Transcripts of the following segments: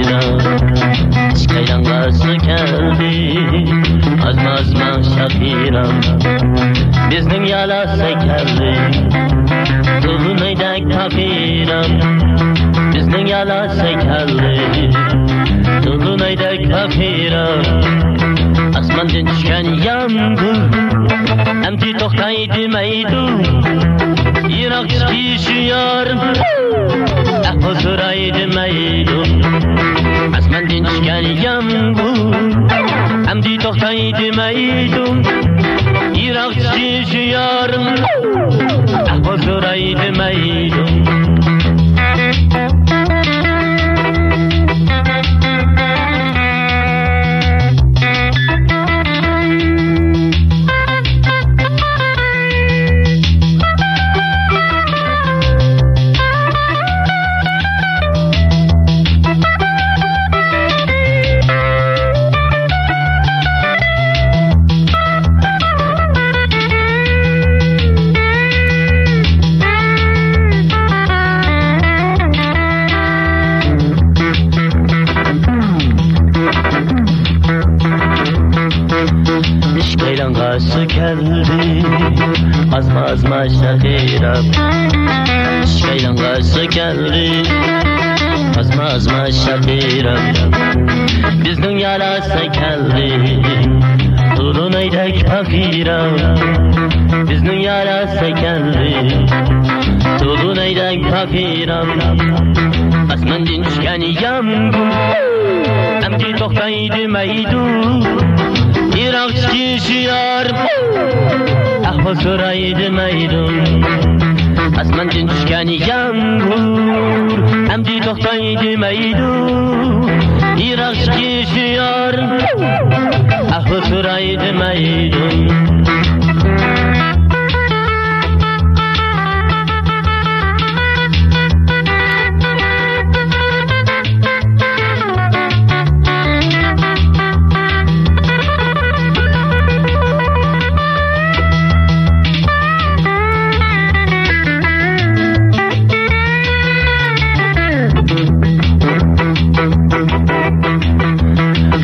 bayram Aşka yalası Azma azma şafiram Bizning yalası geldi Tuğunayda kafiram Bizning yalası geldi Tuğunayda kafiram Asmandan düşen yangın. Emti to'xtaydi maydun Irak kişi yarım Ah huzur aydı meydum از من دین دیگری بود هم دی تخت هایی دی میدون ایراخت چیش یارم احواز رایی میدون نگیرم. پس من dinçkeniyem Emki tohtaydı meydu Irak şişiyar Ahva soraydı meydu از من جنس کنیم گور هم. دی دختای دی میدو دی رخش کشیار اخو میدو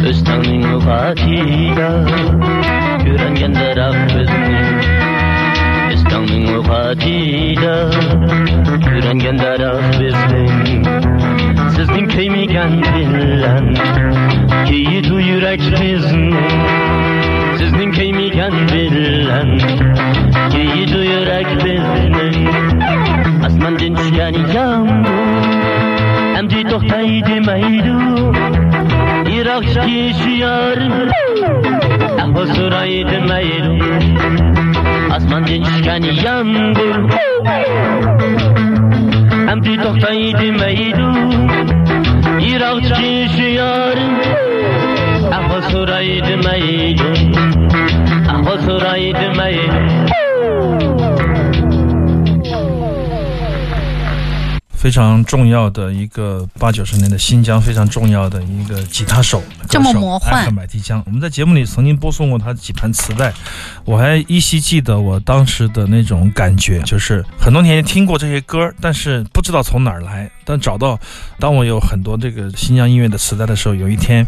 Өстәңнең угатия Күренгәндер ак безне Өстәңнең угатия Күренгәндер ак безне Сезнең көймәгән белән Кейит у йөрәк безне Сезнең көймәгән белән Кейит у йөрәк безне Асмандан төшкән ямгыр Әмди тохтай димәйдү çırak kişiyar Huzurayı demeyin Asman dinçken yandır Hem bir doktayı demeyin Irak kişiyar Huzurayı demeyin Huzurayı demeyin 非常重要的一个八九十年的新疆非常重要的一个吉他手，这么魔幻艾克买提江。我们在节目里曾经播送过他几盘磁带，我还依稀记得我当时的那种感觉，就是很多年前听过这些歌，但是不知道从哪儿来。但找到，当我有很多这个新疆音乐的磁带的时候，有一天。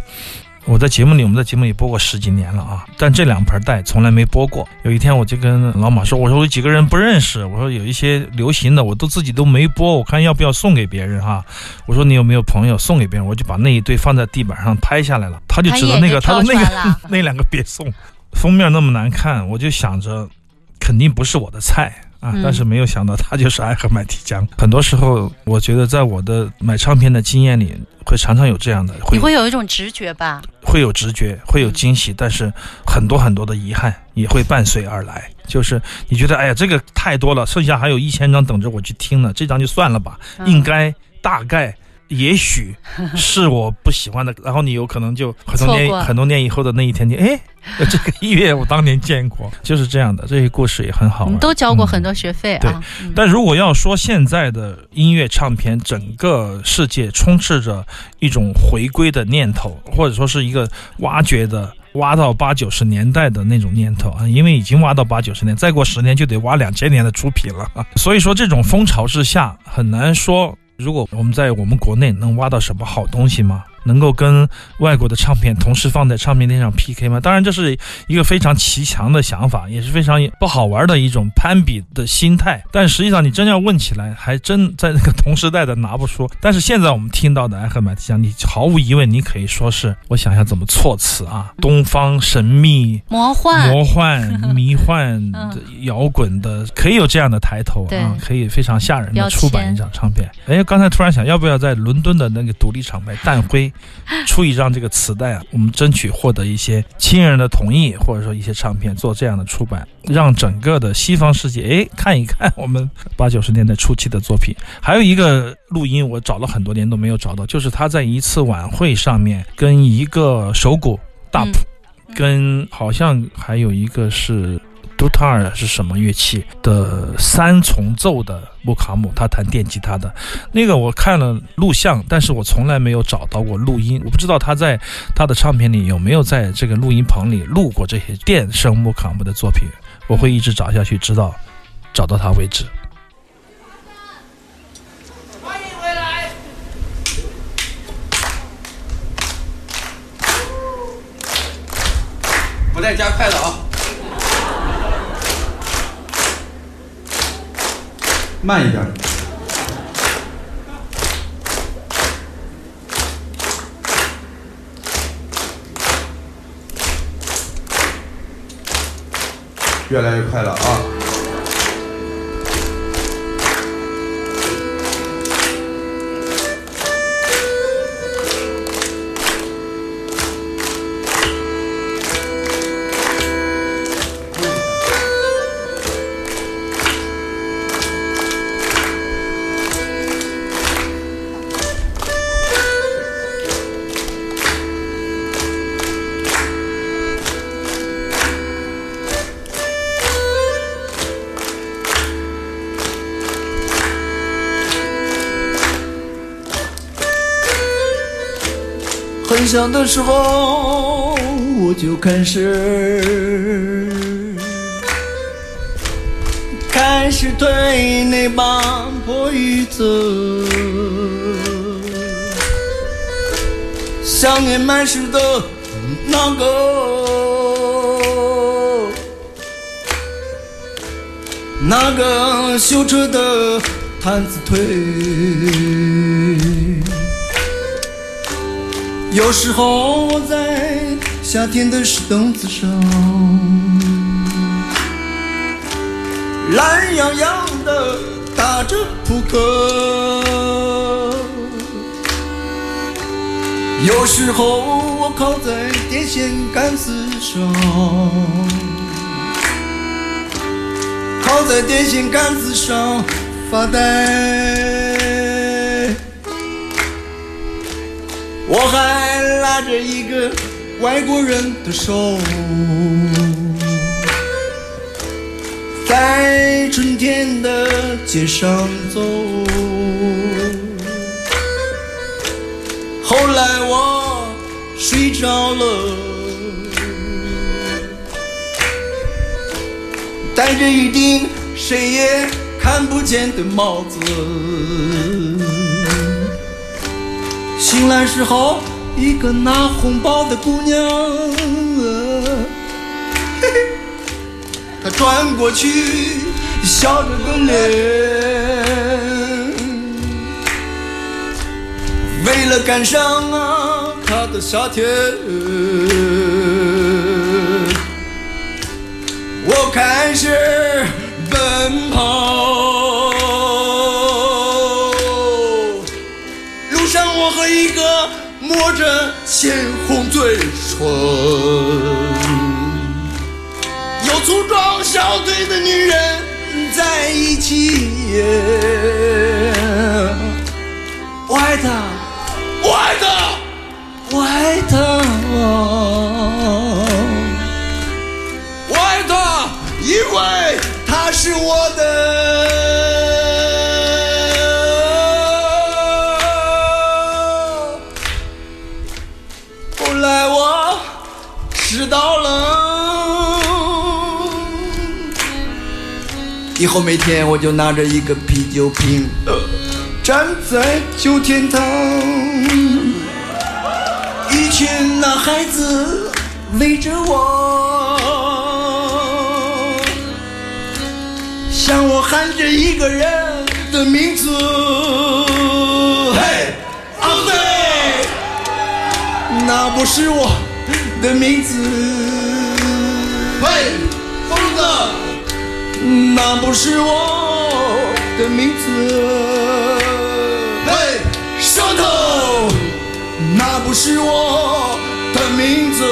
我在节目里，我们在节目里播过十几年了啊，但这两盘带从来没播过。有一天，我就跟老马说：“我说有几个人不认识，我说有一些流行的，我都自己都没播，我看要不要送给别人哈。我说你有没有朋友送给别人？我就把那一堆放在地板上拍下来了。他就指着那个，他说那个 那两个别送，封面那么难看，我就想着肯定不是我的菜。”啊！但是没有想到他就是爱喝麦提江。很多时候，我觉得在我的买唱片的经验里，会常常有这样的，你会有一种直觉吧？会有直觉，会有惊喜，但是很多很多的遗憾也会伴随而来。就是你觉得，哎呀，这个太多了，剩下还有一千张等着我去听呢，这张就算了吧。应该，大概。也许是我不喜欢的，然后你有可能就很多年很多年以后的那一天，你哎，这个音乐我当年见过，就是这样的。这些故事也很好。我们都交过很多学费啊。对，但如果要说现在的音乐唱片，整个世界充斥着一种回归的念头，或者说是一个挖掘的。挖到八九十年代的那种念头啊，因为已经挖到八九十年，再过十年就得挖两千年的出品了啊。所以说，这种风潮之下，很难说。如果我们在我们国内能挖到什么好东西吗？能够跟外国的唱片同时放在唱片店上 PK 吗？当然，这是一个非常奇强的想法，也是非常不好玩的一种攀比的心态。但实际上，你真要问起来，还真在那个同时代的拿不出。但是现在我们听到的《艾赫马蹄香》，你毫无疑问，你可以说是我想想怎么措辞啊，东方神秘、魔幻、魔幻、迷幻的摇滚的，可以有这样的抬头啊，可以非常吓人的出版一张唱片。哎，刚才突然想要不要在伦敦的那个独立厂牌 蛋灰出一张这个磁带啊？我们争取获得一些亲人的同意，或者说一些唱片做这样的出版，让整个的西方世界哎看一看我们八九十年代初期的作品。还有一个录音，我找了很多年都没有找到，就是他在一次晚会上面跟一个手鼓大谱，跟好像还有一个是。杜塔尔是什么乐器的三重奏的穆卡姆，他弹电吉他的，那个我看了录像，但是我从来没有找到过录音，我不知道他在他的唱片里有没有在这个录音棚里录过这些电声穆卡姆的作品，我会一直找下去，直到找到他为止。欢迎回来，不带加快的啊。慢一点，越来越快了啊！很小的时候我就开始开始推那把破椅子，想念满是的那个那个修车的摊子腿。有时候我在夏天的石凳子上，懒洋洋的打着扑克。有时候我靠在电线杆子上，靠在电线杆子上发呆。我还拉着一个外国人的手，在春天的街上走。后来我睡着了，戴着一顶谁也看不见的帽子。醒来时候，一个拿红包的姑娘，嘿嘿，她转过去，笑着的脸，为了赶上啊她的夏天，我开始奔跑。一个抹着鲜红嘴唇、有粗壮小腿的女人在一起。我爱她，我爱她，我爱她，我爱她，因为她是我的。以后每天我就拿着一个啤酒瓶，站在旧天堂，一群男孩子围着我，向我喊着一个人的名字。嘿，阿飞，那不是我的名字。嘿，那不是我的名字。嘿，舌头。那不是我的名字，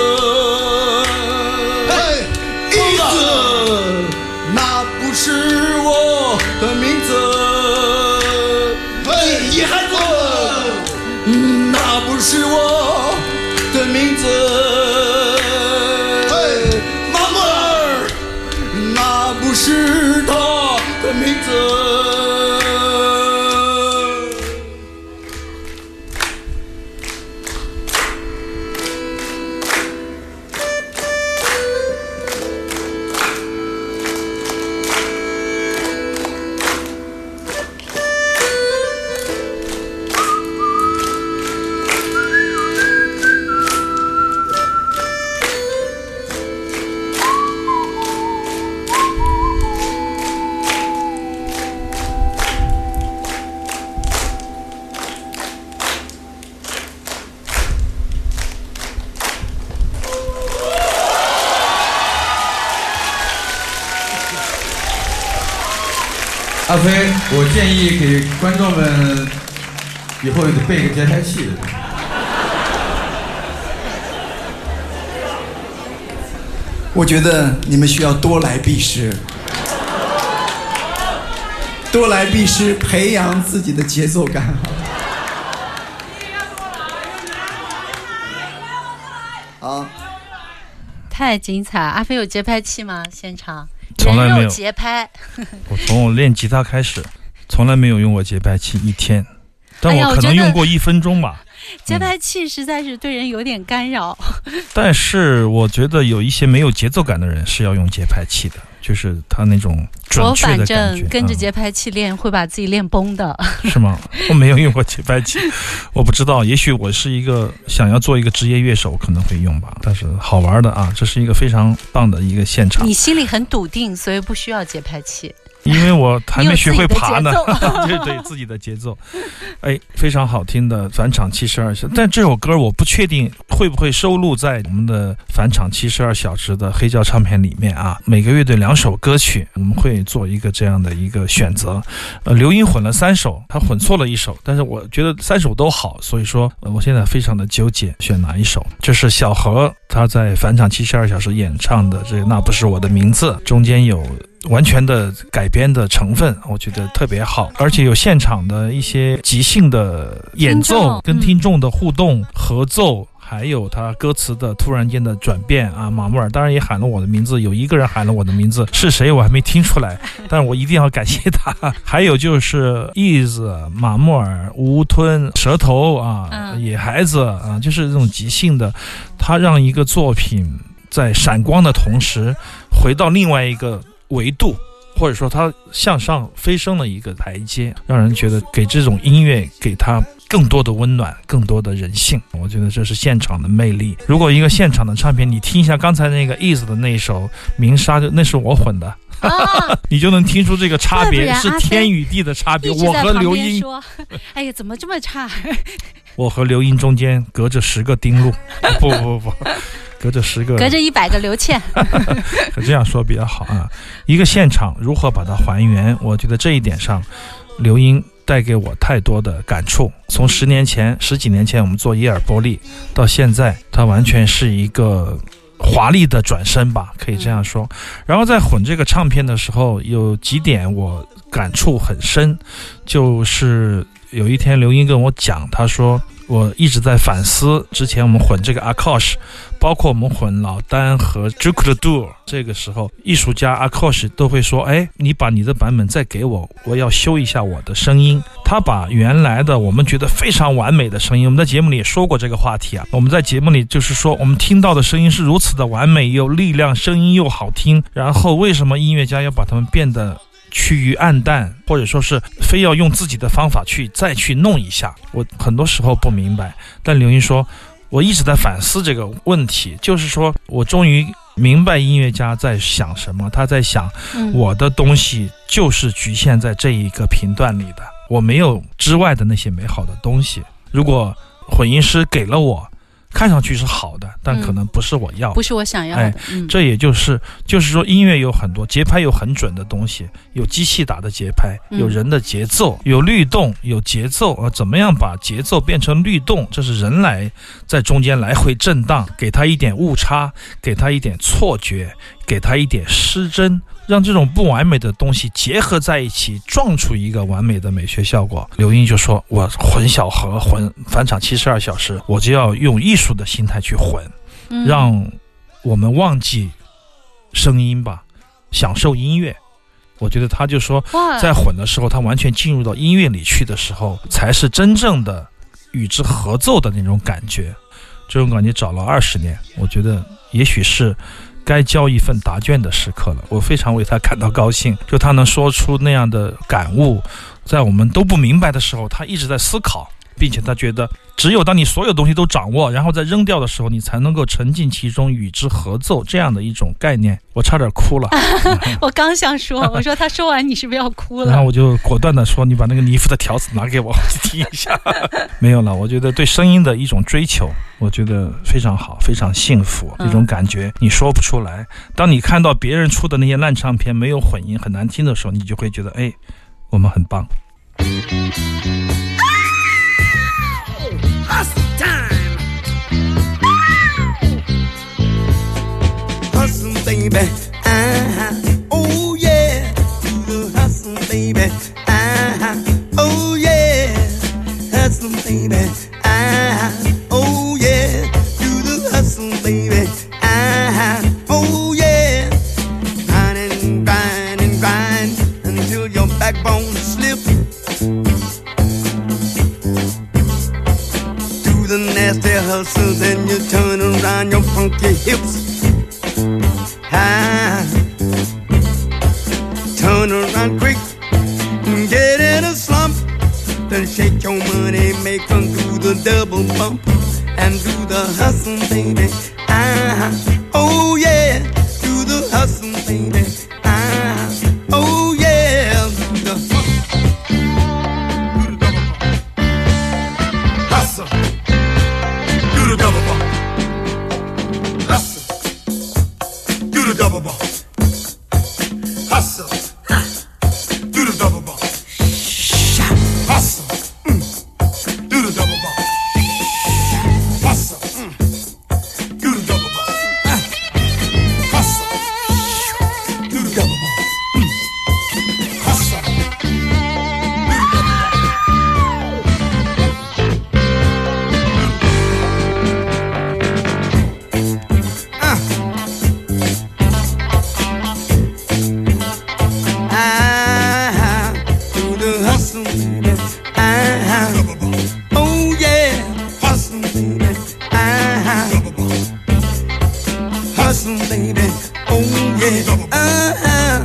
我建议给观众们以后得备个节拍器。我觉得你们需要多来必失，多来必失，培养自己的节奏感。啊，太精彩！阿飞有节拍器吗？现场从来没有节拍。我从我练吉他开始，从来没有用过节拍器一天，但我可能用过一分钟吧。节拍器实在是对人有点干扰。但是我觉得有一些没有节奏感的人是要用节拍器的，就是他那种准我反确的感觉。正跟着嗯节拍器练，会把自己练崩的。是吗？我没有用过节拍器，我不知道。也许我是一个想要做一个职业乐手，可能会用吧。但是好玩的啊，这是一个非常棒的一个现场你，心里很笃定，所以不需要节拍器。因为我还没学会爬呢你有自己的，就是 对自己的节奏。哎，非常好听的返场七十二小，但这首歌我不确定会不会收录在我们的返场七十二小时的黑胶唱片里面啊。每个乐队两首歌曲，我们会做一个这样的一个选择。呃，刘英混了三首，他混错了一首，但是我觉得三首都好，所以说、呃我现在非常的纠结选哪一首。这是小何他在返场七十二小时演唱的这那不是我的名字，中间有。完全的改编的成分，我觉得特别好，而且有现场的一些即兴的演奏众，跟听众的互动、合奏。还有他歌词的突然间的转变啊，马木尔当然也喊了我的名字，有一个人喊了我的名字，是谁我还没听出来，但是我一定要感谢他。还有就是 is、马木尔、吴吞、舌头啊、嗯野孩子啊，就是这种即兴的，他让一个作品在闪光的同时，回到另外一个维度。或者说，它向上飞升了一个台阶，让人觉得给这种音乐给它更多的温暖，更多的人性。我觉得这是现场的魅力。如果一个现场的唱片，你听一下刚才那个 Ease 的那一首《鸣沙》，就那是我混的，啊，你就能听出这个差别是天与地的差别。我和刘英，边说：“ 哎呀，怎么这么差 我和刘英中间隔着十个丁路，不不不不，隔着十个，隔着一百个刘倩。可 这样说比较好啊。一个现场如何把它还原？我觉得这一点上，刘英带给我太多的感触。从十年前、十几年前我们做耶尔波利，到现在，它完全是一个华丽的转身吧，可以这样说。然后在混这个唱片的时候，有几点我感触很深，就是有一天刘英跟我讲，他说。我一直在反思，之前我们混这个 Akash，包括我们混老丹和 j u k d u 这个时候，艺术家 Akash 都会说：“哎，你把你的版本再给我，我要修一下我的声音。”他把原来的我们觉得非常完美的声音，我们在节目里也说过这个话题啊。我们在节目里就是说，我们听到的声音是如此的完美，有力量，声音又好听，然后为什么音乐家要把它们变得？趋于暗淡，或者说是非要用自己的方法去再去弄一下，我很多时候不明白。但刘英说，我一直在反思这个问题，就是说我终于明白音乐家在想什么，他在想嗯我的东西就是局限在这一个频段里的，我没有之外的那些美好的东西。如果混音师给了我，看上去是好的，但可能不是我要的。不是我想要哎的，嗯，这也就是就是说，音乐有很多节拍有很准的东西，有机器打的节拍，嗯有人的节奏，有律动，有节奏啊。怎么样把节奏变成律动？这是人来在中间来回震荡，给他一点误差，给他一点错觉，给他一点失真，让这种不完美的东西结合在一起，撞出一个完美的美学效果。刘英就说：“我混小和混返场七十二小时，我就要用艺术的心态去混。”嗯让我们忘记声音吧，享受音乐。我觉得他就说，在混的时候，他完全进入到音乐里去的时候，才是真正的与之合奏的那种感觉。这种感觉找了二十年，我觉得也许是该交一份答卷的时刻了。我非常为他感到高兴，就他能说出那样的感悟，在我们都不明白的时候，他一直在思考，并且他觉得，只有当你所有东西都掌握，然后再扔掉的时候，你才能够沉浸其中，与之合奏这样的一种概念。我差点哭了，我刚想说，我说他说完你是不是要哭了然后？我就果断的说：“你把那个尼夫的条子拿给我，我去听一下。”没有了，我觉得对声音的一种追求，我觉得非常好，非常幸福，嗯这种感觉你说不出来。当你看到别人出的那些烂唱片没有混音很难听的时候，你就会觉得，哎，我们很棒。Hustle time. Hustle, baby. Uh-huh. Hustle, baby. Oh yeah, ah,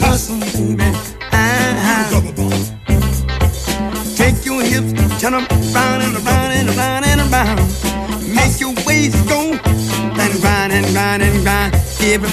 hustle, baby. Ah, take your hips, turn 'em round and around and around and around. Make your waist go, then grind and grind and grind every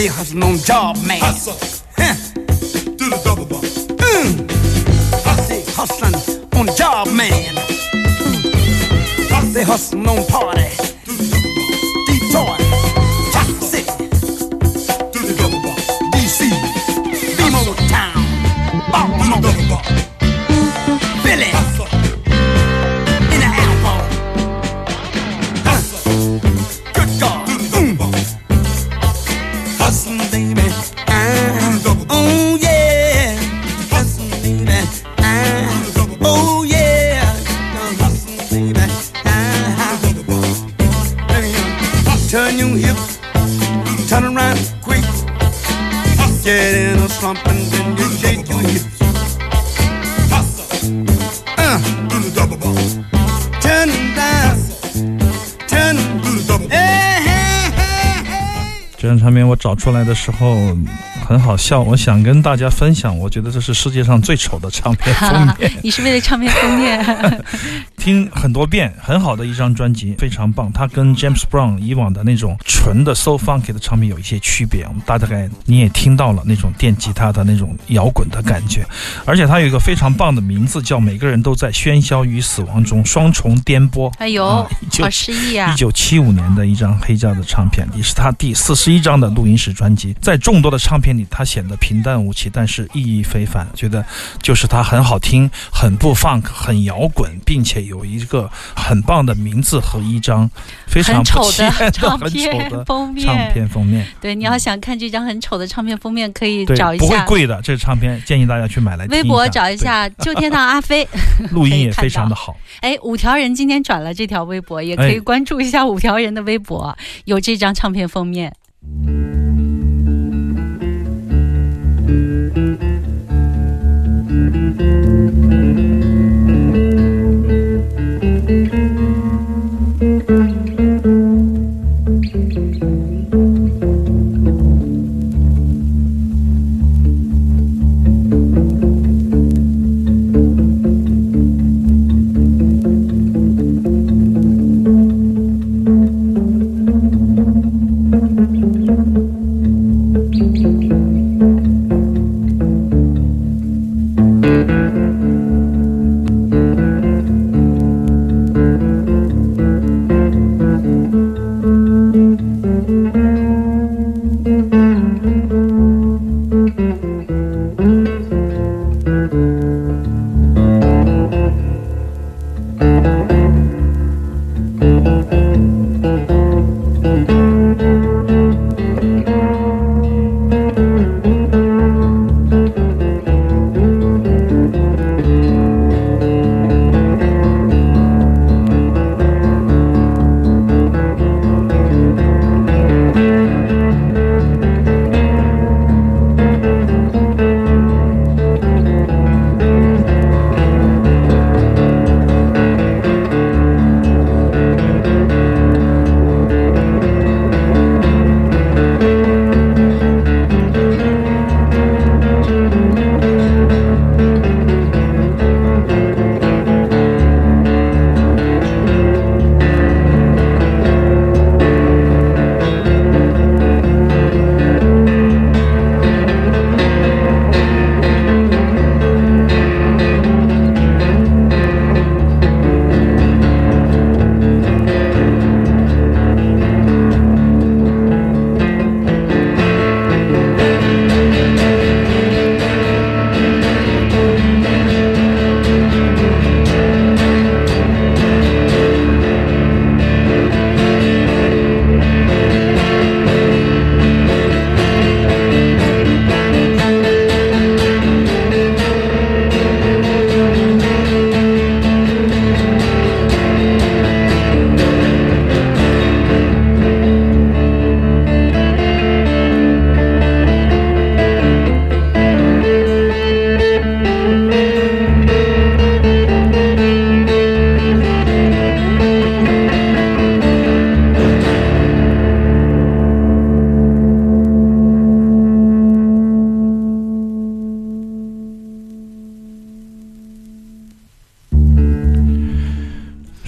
They hustle on job man. Hustle. Huh. Do the double bump. Mm. They hustling on job man. They hustling on party. 这张唱片我找出来的时候。很好笑，我想跟大家分享，我觉得这是世界上最丑的唱片封面。你是为了唱片封面？听很多遍，很好的一张专辑，非常棒。它跟 James Brown 以往的那种纯的 soul Funky 的唱片有一些区别。我们大概你也听到了那种电吉他的那种摇滚的感觉，而且它有一个非常棒的名字，叫《每个人都在喧嚣与死亡中》，双重颠簸。哎呦，好诗意啊一！九七五年的一张黑胶的唱片，也是他第四十一张的录音室专辑。在众多的唱片里，他显得平淡无奇，但是意义非凡。觉得就是它很好听，很不 funk，很摇滚，并且有一个很棒的名字和一张非常丑的唱片封面，唱片封面。对，你要想看这张很丑的唱片封面，可以找，一下不会贵的，这个唱片建议大家去买来听微博找一下 “旧天堂阿飞 ”。录音也非常的好。哎，五条人今天转了这条微博，也可以哎关注一下五条人的微博，有这张唱片封面。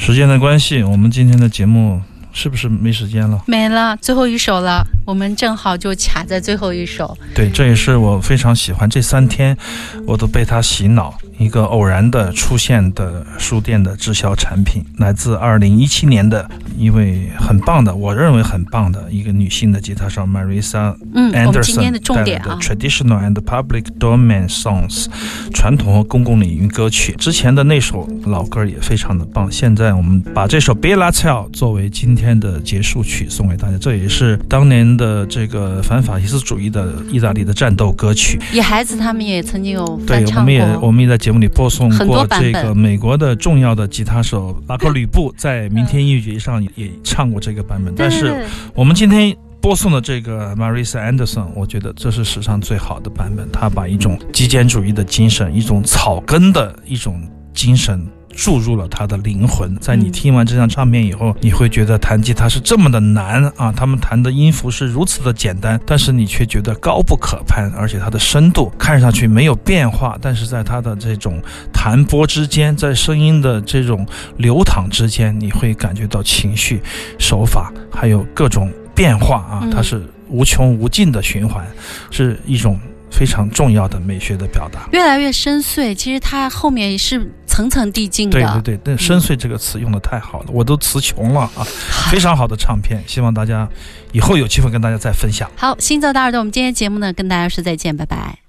时间的关系，我们今天的节目是不是没时间了？没了，最后一首了，我们正好就卡在最后一首。对，这也是我非常喜欢。这三天我都被他洗脑。一个偶然的出现的书店的滞销产品，来自2017年的一位很棒的，我认为很棒的一个女性的吉他手 Marisa Anderson 带来的啊，Traditional and Public Domain Songs，传统和公共领域歌曲。之前的那首老歌也非常的棒。现在我们把这首 Bella Ciao 作为今天的结束曲送给大家，这也是当年的这个反法西斯主义的意大利的战斗歌曲。野孩子他们也曾经有对我们也。我们也在节目里播送过这个美国的重要的吉他手 拉克吕布在明天音乐节上也也唱过这个版本，但是我们今天播送的这个 Marisa Anderson，我觉得这是史上最好的版本。他把一种极简主义的精神，一种草根的一种精神，注入了他的灵魂。在你听完这张唱片以后，你会觉得弹吉他是这么的难啊！他们弹的音符是如此的简单，但是你却觉得高不可攀，而且它的深度看上去没有变化，但是在它的这种弹拨之间，在声音的这种流淌之间，你会感觉到情绪、手法还有各种变化啊！它是无穷无尽的循环，是一种。非常重要的美学的表达，越来越深邃。其实它后面是层层递进的。对对对，那“深邃”这个词用的太好了，我都词穷了啊！非常好的唱片，希望大家以后有机会跟大家再分享。好，行走大耳朵，我们今天节目呢，跟大家说再见，拜拜。